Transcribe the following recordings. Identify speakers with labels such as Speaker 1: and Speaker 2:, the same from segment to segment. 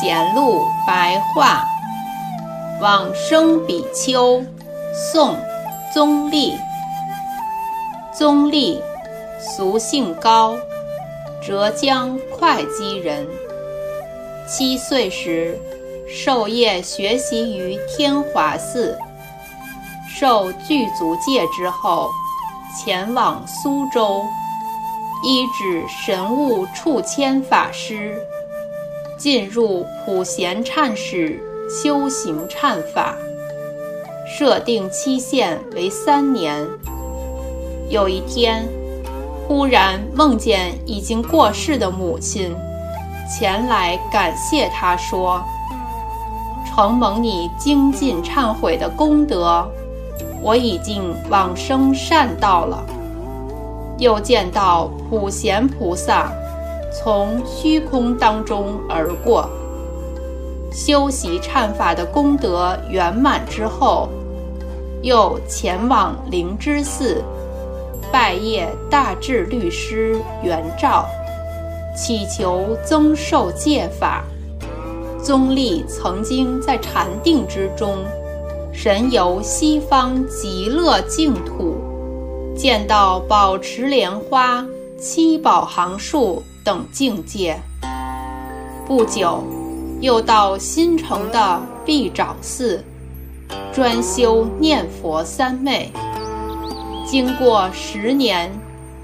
Speaker 1: 贤录白话，往生比丘，宋，宗立。宗立，俗姓高，浙江会稽人。七岁时，授业学习于天华寺。受具足戒之后，前往苏州，依止神物处谦法师。进入普贤忏室修行忏法，设定期限为三年。有一天，忽然梦见已经过世的母亲前来感谢他，说：“承蒙你精进忏悔的功德，我已经往生善道了。”又见到普贤菩萨。从虚空当中而过，修习忏法的功德圆满之后，又前往灵芝寺拜谒大智律师圆照，祈求增寿戒法。宗立曾经在禅定之中，神游西方极乐净土，见到宝池莲花、七宝行树。等境界。不久，又到新城的毕沼寺，专修念佛三昧。经过十年，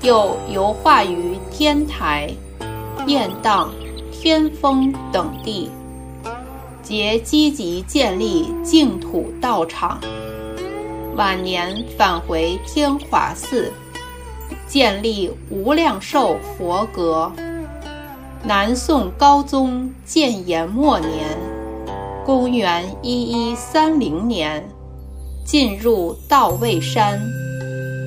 Speaker 1: 又游化于天台、雁荡、天峰等地，皆积极建立净土道场。晚年返回天华寺。建立无量寿佛阁。南宋高宗建炎末年，公元一一三零年，进入道位山，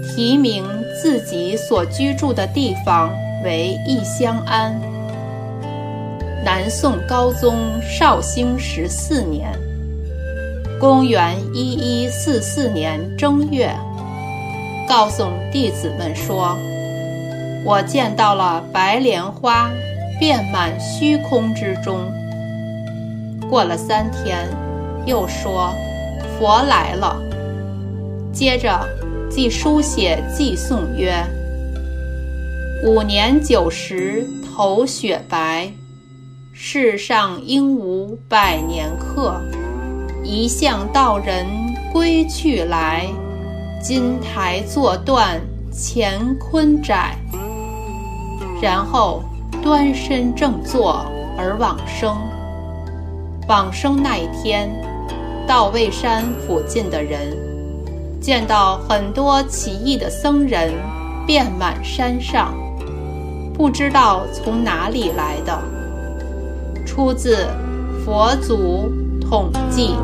Speaker 1: 题名自己所居住的地方为义乡庵。南宋高宗绍兴十四年，公元一一四四年正月。告诉弟子们说：“我见到了白莲花，遍满虚空之中。”过了三天，又说：“佛来了。”接着，即书写寄送曰：“五年九十头雪白，世上应无百年客。一向道人归去来。”金台坐断乾坤窄，然后端身正坐而往生。往生那一天，到位山附近的人见到很多奇异的僧人遍满山上，不知道从哪里来的。出自《佛祖统记》。